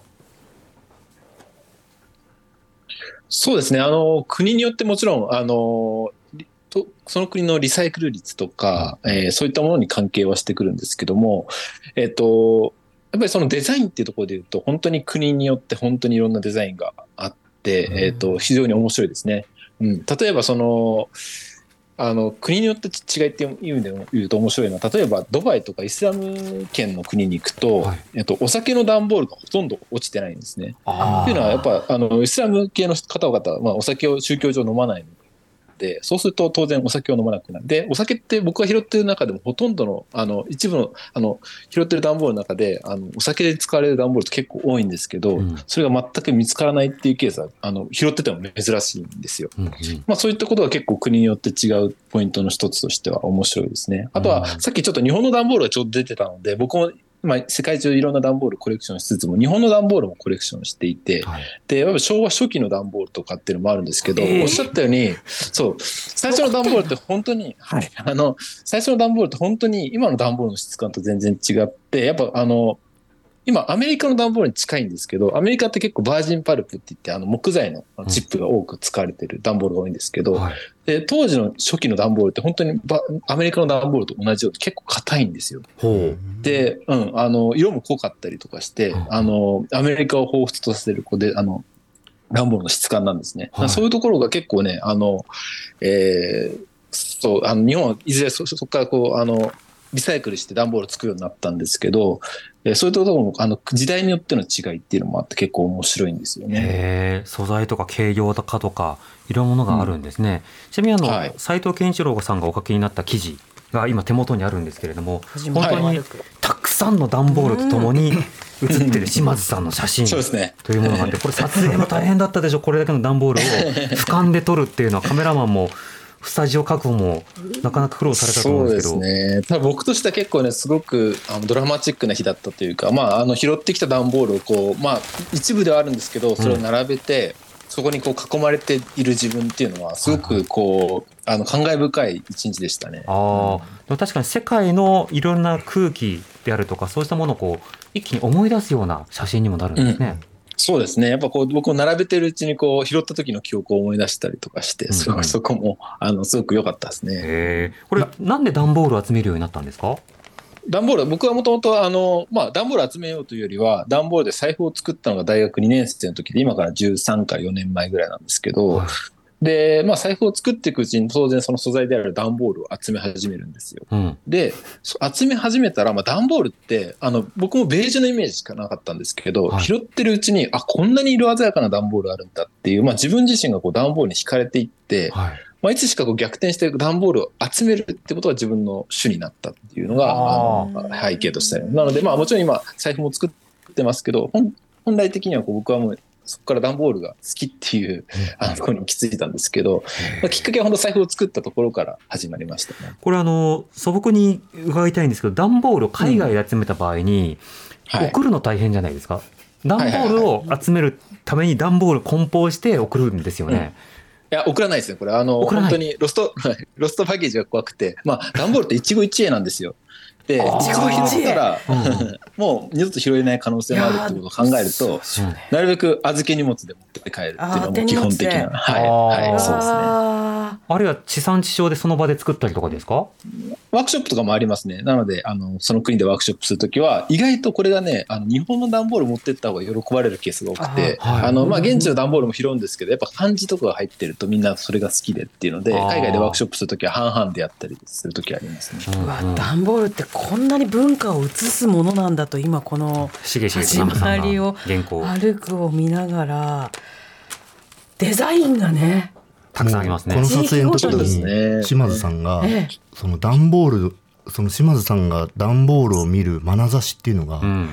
そうですね。あの、国によってもちろん、あの、りとその国のリサイクル率とか、えーそういったものに関係はしてくるんですけども、えっ、と、やっぱりそのデザインっていうところで言うと、本当に国によって本当にいろんなデザインがあって、えっ、と、非常に面白いですね。うん。例えばその、あの、国によって違いっていう意味でも言うと面白いのは、例えばドバイとかイスラム圏の国に行くと、はいえっと、お酒の段ボールがほとんど落ちてないんですね。あっていうのはやっぱあのイスラム系の方々は、まあ、お酒を宗教上飲まないのでそうすると当然お酒を飲まなくなるでお酒って僕が拾ってる中でもほとんどのあの一部のあの拾ってる段ボールの中であのお酒で使われる段ボールって結構多いんですけど、うんそれが全く見つからないっていうケースはあの拾ってても珍しいんですよ。うんうんまあ、そういったことが結構国によって違うポイントの一つとしては面白いですね。あとは、うんさっきちょっと日本の段ボールがちょうど出てたので、僕もまあ、世界中いろんな段ボールコレクションしつつも、日本の段ボールもコレクションしていて、はい。で、やっぱ昭和初期の段ボールとかっていうのもあるんですけど、えーおっしゃったように、そう、最初の段ボールって本当に、はい、あの、最初の段ボールって本当に今の段ボールの質感と全然違って、やっぱあの、今アメリカの段ボールに近いんですけど、アメリカって結構バージンパルプって言って、あの木材のチップが多く使われてる段ボールが多いんですけど、はい。で当時の初期の段ボールって本当にバアメリカの段ボールと同じように結構硬いんですよ。ほで、うん、あの、色も濃かったりとかして、うん。あの、アメリカを彷彿とさせる、こうで、あの、段ボールの質感なんですね。はい。そういうところが結構ね、あの、えーそう、あの、日本はいずれそそこからこう、あの、リサイクルして段ボールを作るようになったんですけど、えーそういうところも、あの、時代によっての違いっていうのもあって結構面白いんですようね。素材とか軽量化とかいろんなものがあるんですね。ちなみにあの、はい斉藤健一郎さんがお書きになった記事が今手元にあるんですけれども本当にたくさんの段ボールとともに写ってる島津さんの写真 そうですね。というものがあってこれ撮影も大変だったでしょこれだけの段ボールを俯瞰で撮るっていうのはカメラマンもスタジオ確保もなかなか苦労されたと思そううんでけどですすね。僕としては結構ね、すごくあのドラマチックな日だったというか、まあ、あの拾ってきた段ボールをこう、まあ、一部ではあるんですけど、それを並べて、そこにこう囲まれている自分っていうのは、すごくこう、あの感慨深い一日でしたね。あーでも確かに世界のいろんな空気であるとかそうしたものをこう一気に思い出すような写真にもなるんですね。そうですね。やっぱこう、僕も並べてるうちにこう、拾った時の記憶を思い出したりとかして、すごうんくそこも、あの、すごく良かったですね。これなんで段ボールを集めるようになったんですか？段ボール、僕はもともと、あの、まあ、段ボール集めようというよりは、段ボールで財布を作ったのが大学2年生の時で、今から13か4年前ぐらいなんですけど、はいで、まあ、財布を作っていくうちに、当然その素材である段ボールを集め始めるんですよ。うんで、そ集め始めたら、まあ、段ボールって、あの、僕もベージュのイメージしかなかったんですけど、はい拾ってるうちに、あ、こんなに色鮮やかな段ボールあるんだっていう、まあ、自分自身がこう段ボールに惹かれていって、はいまあ、いつしかこう逆転して段ボールを集めるってことが自分の主になったっていうのが、ああの背景として。なので、まあ、もちろん今、財布も作ってますけど、本本来的にはこう僕はもう、そこから段ボールが好きっていう、あの、ところに行き着いたんですけど、まあ、きっかけは本当財布を作ったところから始まりましたね。これあの素朴に伺いたいんですけど段ボールを海外で集めた場合に、はい。送るの大変じゃないですか段ボールを集めるために段ボール梱包して送るんですよね。いや、送らないですね、これ。あの、本当にロスト、ロストパッケージが怖くて、まあ、段ボールって一期一会なんですよ。で、あー一度拾ったら、うんもう二度と拾えない可能性もあるってことを考えると、なるべく預け荷物で持って帰るっていうのはもう基本的な。はい。はい、そうですね。ああるいは地産地消でその場で作ったりとかですか？ワークショップとかもありますね。なので、あの、その国でワークショップするときは、意外とこれがね、あの、日本の段ボール持ってった方が喜ばれるケースが多くて、あはいあの、まあ、現地の段ボールも拾うんですけど、やっぱ漢字とかが入ってるとみんなそれが好きでっていうので、海外でワークショップするときは半々でやったりするときありますね。ーうわ段ボールってこんなに文化を映すものなんだと今この始まりを原稿歩くを見ながらデザインがねたくさんありますね。この。撮影の時にね島津さんがええ。その段ボールその島津さんが段ボールを見る眼差しっていうのがうん、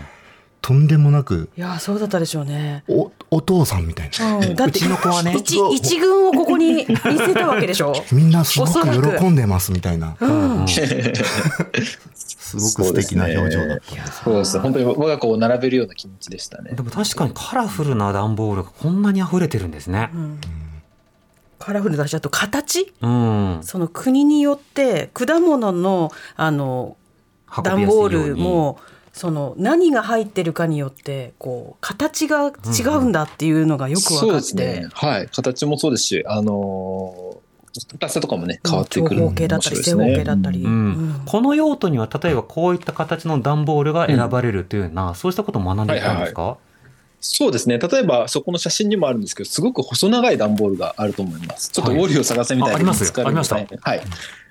とんでもなくいやそうだったでしょうね。おお父さんみたいな。うん、だってうちの子はね。一一軍をここに見せたわけでしょ。みんなすごく喜んでますみたいな。うん、すごく素敵な表情だったんですそうですね。本当に我が子を並べるような気持ちでしたねで。も確かにカラフルな段ボールがこんなに溢れてるんですね。カラフルだしあと形？うん。その国によって果物のあの段ボールもその何が入ってるかによってこう形が違うんだっていうのがよく分かって、ですね。はい。形もそうですし、あのー、硬さとかもね、変わってくる長方形だったり正方形だったり、うん。うん。この用途には例えばこういった形の段ボールが選ばれるというような、そうしたことを学んでいたんですか、そうですね。例えば、そこの写真にもあるんですけど、すごく細長い段ボールがあると思います。ちょっとウォーリーを探せみたいなああります？見つかるありました？はい。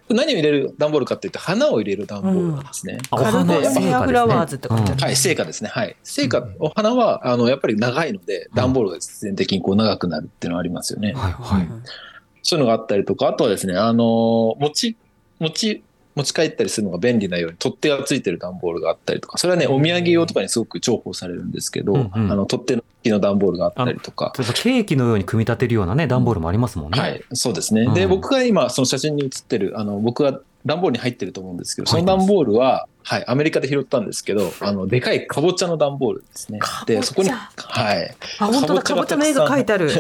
何を入れる段ボールかっていうと、花を入れる段ボールなんですね。あおカル花ボナリアフラワーズって書いてある、はい、成果ですね。はい。成果、お花は、あの、やっぱり長いので、段ボールが必然的にこう長くなるっていうのはありますよね。はいはい。そういうのがあったりとか、あとはですね、あの、持ち、持ち、持ち帰ったりするのが便利なように取っ手がついてる段ボールがあったりとか、それはね、お土産用とかにすごく重宝されるんですけど、うんうんあの、取っ手の付きの段ボールがあったりとか。ケーキのように組み立てるようなね段ボールもありますもんね。はい、そうですね。うんで、僕が今、その写真に写ってる、あの、僕が段ボールに入ってると思うんですけど、その段ボールは、はい、アメリカで拾ったんですけど、あの、でかいかぼちゃの段ボールですね。で、そこに、はい。あ本当だかぼちゃの絵が描いてある。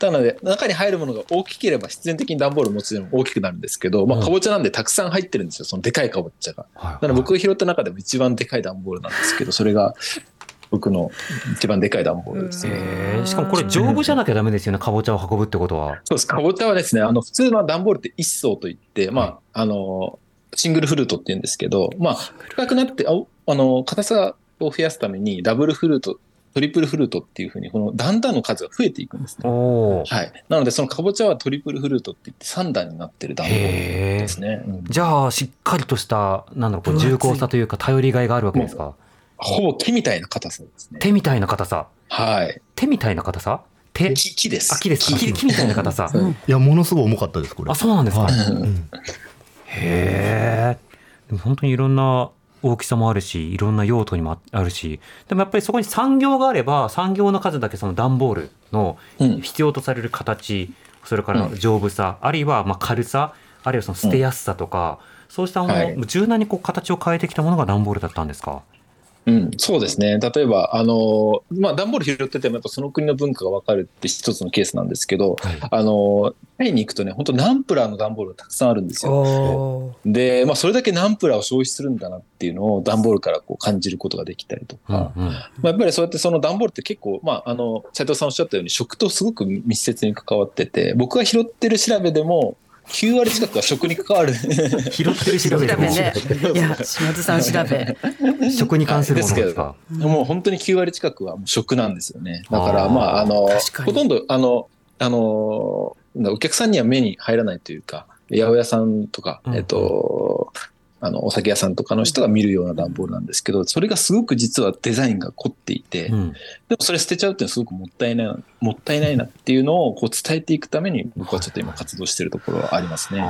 なので、中に入るものが大きければ必然的に段ボールもちろん大きくなるんですけど、まあ、かぼちゃなんでたくさん入ってるんですよ、そのでかいかぼちゃが。はいなので僕が拾った中でも一番でかい段ボールなんですけど、それが僕の一番でかい段ボールですね。へーしかもこれ丈夫じゃなきゃダメですよねかぼちゃを運ぶってことは。そうです。かぼちゃはですね、あの、普通の段ボールって一層といって、まあ、あの、シングルフルートって言うんですけど、まあ、深くなって、ああの、硬さを増やすために、ダブルフルート、トリプルフルートっていうふうに、この段々の数が増えていくんですね。おお。はい。なので、そのかぼちゃはトリプルフルートって言って3段になってる段ボールですね。うんじゃあしっかりとしたなんだろうこう重厚さというか頼りがいがあるわけですか？ほぼ木みたいな硬さですね。手みたいな硬さ。はい。手みたいな硬さ？手？木木です。あ木ですか？木木みたいな硬さ。いやものすごい重かったですこれあそうなんですか？はい へうんえ。でも本当にいろんな大きさもあるし、いろんな用途にもあるし、でもやっぱりそこに産業があれば、産業の数だけその段ボールのうん。必要とされる形、それから丈夫さ、あるいはまあ軽さ、あるいはその捨てやすさとか、そうしたもの、はい。柔軟にこう形を変えてきたものが段ボールだったんですか？うん、そうですね。例えば、あの、まあ、段ボール拾ってても、やっぱその国の文化がわかるって一つのケースなんですけど、あの、タイに行くとね、本当ナンプラーの段ボールがたくさんあるんですよ。で、まあ、それだけナンプラーを消費するんだなっていうのを段ボールからこう感じることができたりとか、うんうんまあ、やっぱりそうやってその段ボールって結構、まあ、あの、斉藤さんおっしゃったように食とすごく密接に関わってて、僕が拾ってる調べでも、9割近くは食に関わる。拾ってる調べでも調べね。いや、島津さん調べ。食に関するものですか？もう本当に9割近くはもう食なんですよね。だから、まあ、あの、ほとんど、あの、あの、お客さんには目に入らないというか、八百屋さんとか、うんえっと、あの、お酒屋さんとかの人が見るような段ボールなんですけど、それがすごく実はデザインが凝っていて、うんでもそれ捨てちゃうっていうのはすごくもったいないな、もったいないなっていうのをこう伝えていくために、僕はちょっと今活動してるところはありますね。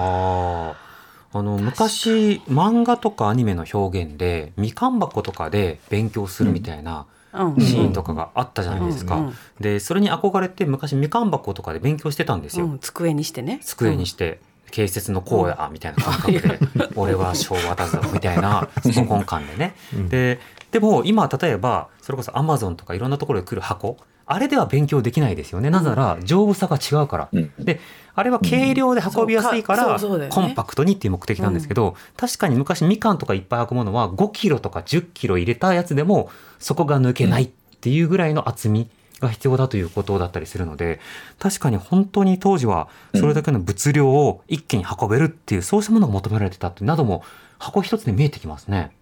あの昔漫画とかアニメの表現でみかん箱とかで勉強するみたいなうんシーンとかがあったじゃないですか。でそれに憧れて昔みかん箱とかで勉強してたんですよ。うん机にしてね。机にして。警察のこうやみたいな感覚で 「俺は昭和だぞ」みたいなスポコン感でね。うん。ででも今例えばそれこそアマゾンとかいろんなところで来る箱あれでは勉強できないですよね。なぜなら丈夫さが違うから。うん。であれは軽量で運びやすいからコンパクトにっていう目的なんですけど、確かに昔みかんとかいっぱい運ぶものは5キロとか10キロ入れたやつでもそこが抜けないっていうぐらいの厚みが必要だということだったりするので確かに本当に当時はそれだけの物量を一気に運べるっていうそうしたものが求められてたってなども箱一つで見えてきますね。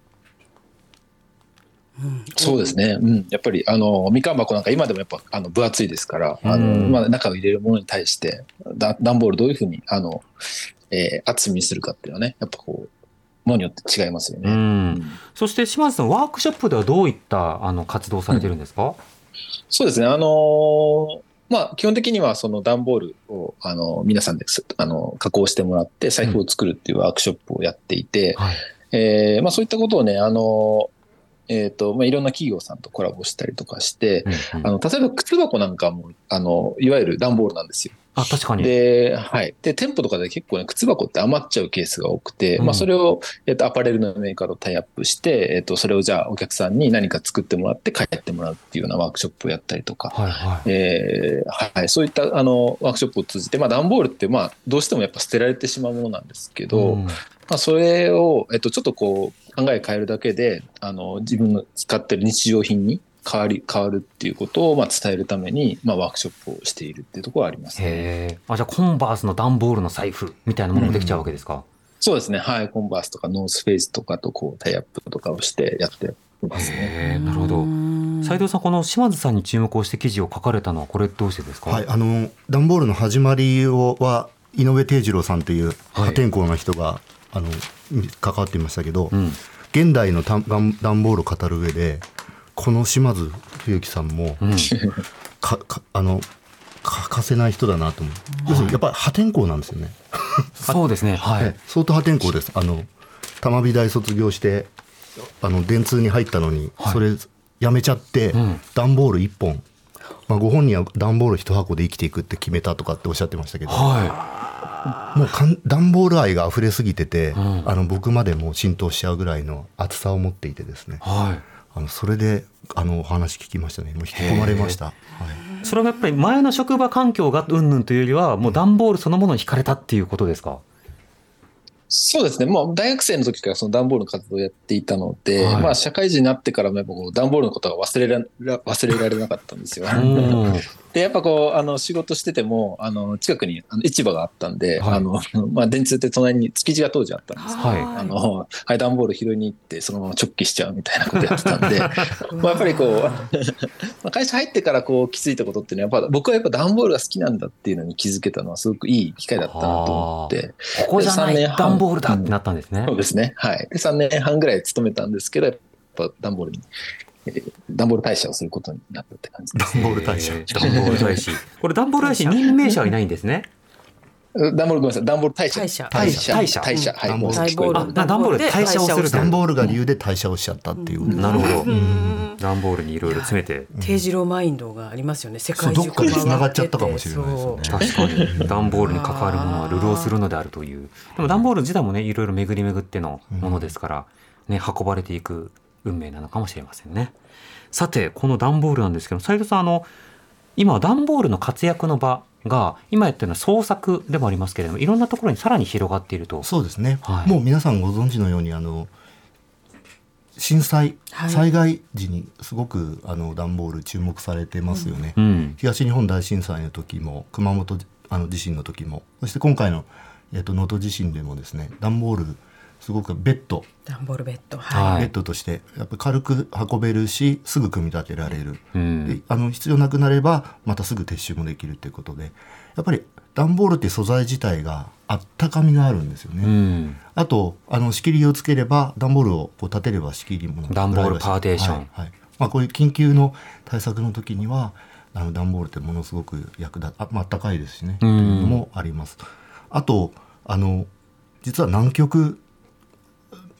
そうですね。うん。やっぱり、あの、みかん箱なんか今でもやっぱ、あの、分厚いですから、あの、うんまあ、中を入れるものに対して、だ段ボールどういうふうに、あの、えー厚みにするかっていうのはね、やっぱこう、ものによって違いますようね。うんん、そして島津さんワークショップではどういったあの活動をされてるんですか、そうですね。あのーまあ、基本的にはその段ボールを、あの、皆さんです、あの、加工してもらって財布を作るっていうワークショップをやっていて、はいえーまあ、そういったことをね、あの、えっ、と、まあ、いろんな企業さんとコラボしたりとかして、うんうん。あの、例えば靴箱なんかも、あの、いわゆる段ボールなんですよ。あ確かに。で、はい。で、店舗とかで結構ね、靴箱って余っちゃうケースが多くて、うん。まあ、それを、えっと、アパレルのメーカーとタイアップして、えっと、それをじゃあ、お客さんに何か作ってもらって帰ってもらうっていうようなワークショップをやったりとか、はいはい。えーはい、そういった、あの、ワークショップを通じて、まあ、段ボールって、まあ、どうしてもやっぱ捨てられてしまうものなんですけど、うんまあ、それを、えっと、ちょっとこう、考え変えるだけで、あの、自分の使ってる日常品に変わり、変わるっていうことを、まあ、伝えるために、まあ、ワークショップをしているっていうところはあります、ね。へえあじゃあコンバースの段ボールの財布みたいなものもできちゃうわけですか、そうですね。はい。コンバースとかノースフェイスとかとこうタイアップとかをしてやってますね。へえなるほど斉藤さんこの島津さんに注目をして記事を書かれたのはこれどうしてですか、はい、あの段ボールの始まりをは井上定次郎さんというはい破天荒な人が、あの関わっていましたけど、うん。現代のた段段ボールを語る上でこの島津冬樹さんも、うん、かかあの欠かせない人だなと思う、要するにやっぱり破天荒なんですよね、そうですね。はい、ええ相当破天荒です。あの玉美大卒業してあの電通に入ったのに、はい。それやめちゃって、うん。段ボール1本、まあ、ご本人は段ボール1箱で生きていくって決めたとかっておっしゃってましたけど、はもうかん段ボール愛が溢れすぎてて、んあの僕までもう浸透しちゃうぐらいの厚さを持っていてですねはい。あのそれであのお話聞きましたねもう引き込まれました、はい、それはやっぱり前の職場環境がうんぬんというよりは、もう段ボールそのものに惹かれたっていうことですか？そうですね。もう大学生の時からその段ボールの活動をやっていたので、はいまあ社会人になってからもやっぱこう段ボールのことが忘れらら忘れられなかったんですよ。うんで、やっぱこう、あの仕事してても、あの近くにあの市場があったんで、はい。あの、まあ電通って隣に築地が当時あったんですよ。はい。あの、はい、段ボール拾いに行って、そのまま直帰しちゃうみたいなことやってたんで、まあやっぱりこう、まあ会社入ってからこう気づいたことっていうのは、やっぱ僕はやっぱ段ボールが好きなんだっていうのに気づけたのはすごくいい機会だったなと思って、ここじゃないで三年半段ボールだってなったんですね。そうですね。はい。で、3年半ぐらい勤めたんですけど、やっぱ段ボールに、えー段ボール大社をすることになったって感じ。です。段ボール大社えー段ボール大使。これ段ボール大使 任命者はいないんですね。段ボールごめんなさい。段ボール大社。大社大社。大社大社。はい。段ボール。もう聞こえるあ段ボールで代謝をする段ボールが理由で退社をしちゃったっていうなるほど。段ボールにいろいろ詰めて。定次郎マインドがありますよね。世界中どっかで繋がっちゃったかもしれないですよね。確かに。段ボールに関わるものは流浪するのであるという。でも段ボール自体もねいろいろ巡り巡ってのものですから、ね、運ばれていく運命なのかもしれませんね。さてこの段ボールなんですけど斉藤さんあの今は段ボールの活躍の場が今やってるのは創作でもありますけれどもいろんなところにさらに広がっていると。そうですね、はい。もう皆さんご存知のようにあの震災、はい。災害時にすごくあの段ボール注目されてますよね、うん。東日本大震災の時も熊本あの地震の時もそして今回のえっと能登地震でもですね段ボールすごくベッド、段ボールベッド。はい。はい、ベッドとしてやっぱり軽く運べるしすぐ組み立てられる、うん。であの必要なくなればまたすぐ撤収もできるということで。やっぱり段ボールって素材自体があったかみがあるんですよね。うん。あとあの仕切りをつければ段ボールをこう立てれば仕切りも段ボールパーテーション。はいはい。まあ、こういう緊急の対策の時にはあの段ボールってものすごく役立あ,、まあったかいですしね、うん。というのもあります。あとあの実は南極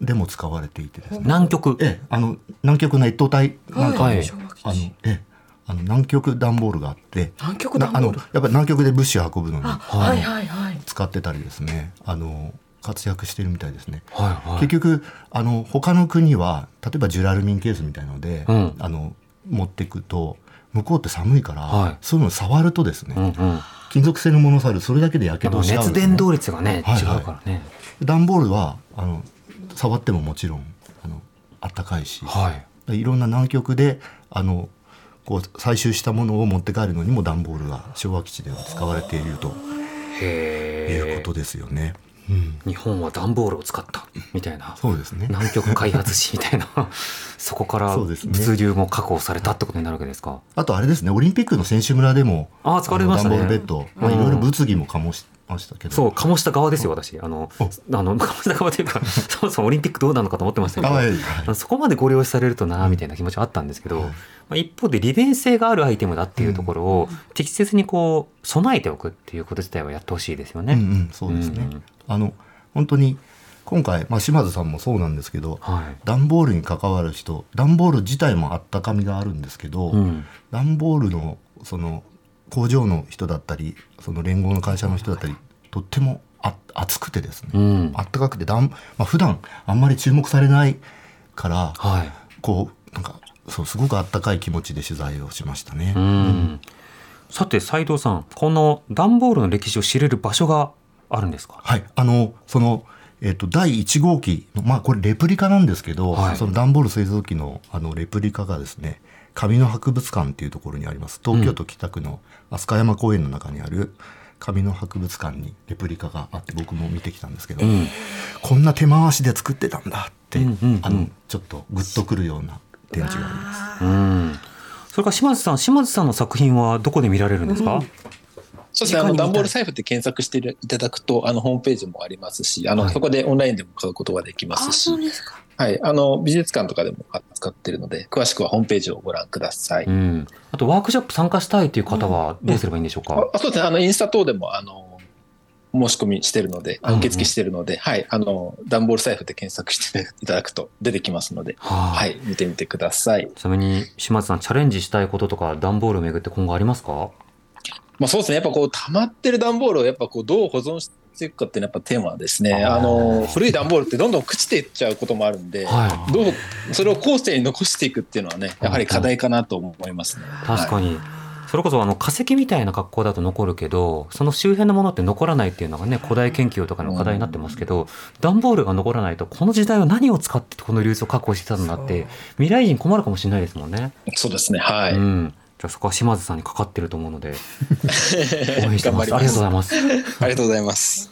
でも使われていてですね、南極ええ、あの南極の越冬隊なんかも、はい。あのええあの南極段ボールがあって。南極段ボール？なあのやっぱり南極で物資を運ぶのにあはい。はいはい使ってたりですね。あの活躍してるみたいですね。はいはい。結局あの他の国は例えばジュラルミンケースみたいので、うん。あの持っていくと向こうって寒いから、はい。そういうのを触るとですね、うんうん。金属製のものを触るそれだけでやけどしちゃうん熱伝導率がね、はいはい。違うからね。段ボールはあの触ってももちろんあのあったかいし、はい。いろんな南極であのこう採集したものを持って帰るのにも段ボールが昭和基地では使われているということですよね。うん、日本は段ボールを使ったみたいな。そうですね。南極開発史みたいな。そこから物流も確保されたってことになるわけですか。あとあれですね、オリンピックの選手村でも、あー使われましたね。段ボールベッド、まあ、うん。いろいろ物議も醸しましたけど。そう醸した側ですよ私。あのあの醸した側というか そもそもオリンピックどうなのかと思ってましたけど、あはいはい。そこまでご了承されるとなみたいな気持ちはあったんですけど、はい。まあ、一方で利便性があるアイテムだっていうところを適切にこう備えておくっていうこと自体はやってほしいですよね。うんうん、そうですね。うんあの、本当に、今回、まあ、島津さんもそうなんですけど、はい。段ボールに関わる人、段ボール自体もあったかみがあるんですけど、うん。段ボールの、その、工場の人だったり、その連合の会社の人だったり、とってもあ熱くてですね、うん。あったかくて、だんまあ、普段あんまり注目されないから、はい。こう、なんか、そう、すごくあったかい気持ちで取材をしましたね。うん。さて斉藤さんこの段ボールの歴史を知れる場所があるんですか？はい、あのその、えっと第1号機のまあこれレプリカなんですけど、はい。その段ボール製造機のあのレプリカがですね紙の博物館っていうところにあります。東京都北区の飛鳥山公園の中にある紙の博物館にレプリカがあって僕も見てきたんですけど、うん。こんな手回しで作ってたんだって、うんうんうん。あのちょっとグッとくるような展示があります。うん。それから島津さん島津さんの作品はどこで見られるんですか、そうですね。あの、段ボール財布って検索していただくと、あの、ホームページもありますし、あの、はいそこでオンラインでも買うことができますし、はい。あの、美術館とかでも扱ってるので、詳しくはホームページをご覧ください。うん、あとワークショップ参加したいという方はどうすればいいんでしょうか、あそうですね。あの、インスタ等でも、あの、申し込みしてるので、うんうん受付してるので、はい。あの、段ボール財布で検索していただくと出てきますので、ははい。見てみてください。ちなみに島津さんチャレンジしたいこととか段ボールをめぐって今後ありますか？まあそうですね。やっぱこう、溜まってる段ボールをやっぱこう、どう保存ししていくかっていうのはやっぱテーマですね。あの、古い段ボールってどんどん朽ちていっちゃうこともあるんで、はどう、それを後世に残していくっていうのはね、やはり課題かなと思いますね。確かに。それこそあの化石みたいな格好だと残るけどその周辺のものって残らないっていうのがね古代研究とかの課題になってますけど、段ボールが残らないとこの時代は何を使ってこの流通を確保してたんだって未来人困るかもしれないですもんね。そうですね。はい。うんじゃあそこは島津さんにかかってると思うので 応援してます。ありがとうございます。ありがとうございます。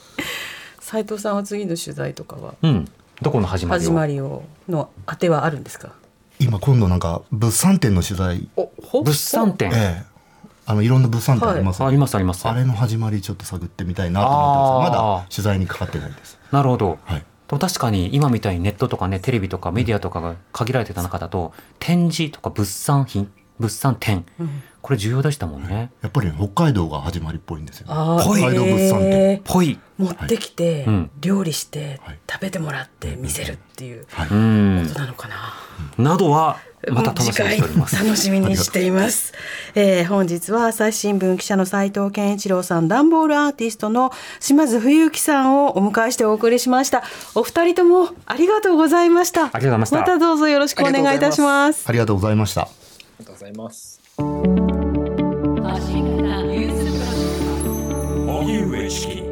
斉藤さんは次の取材とかは？うん。どこの始まりを？始まりをの当てはあるんですか？今今度なんか物産展の取材、物産展、ええ。あのいろんな物産展あります、ありますあります。あれの始まりちょっと探ってみたいなと思ってます。まだ取材にかかってないです。なるほど。はい。でも確かに今みたいにネットとかねテレビとかメディアとかが限られてた中だと展示とか物産品物産展、これ重要でしたもんね。やっぱりね、北海道が始まりっぽいんですよ、ね、北海道物産展ぽい。持ってきて、うん料理して、はい食べてもらって見せるっていうはいうんことなのかな。などはまた楽しみにしております。楽しみにしています。えー本日は朝日新聞記者の斉藤健一郎さん、ダンボールアーティストの島津冬之さんをお迎えしてお送りしました。お二人ともありがとうございました。ありがとうございましたまたどうぞよろしくお願いいたします。ありがとうございましたありがとうございます。荻上チキ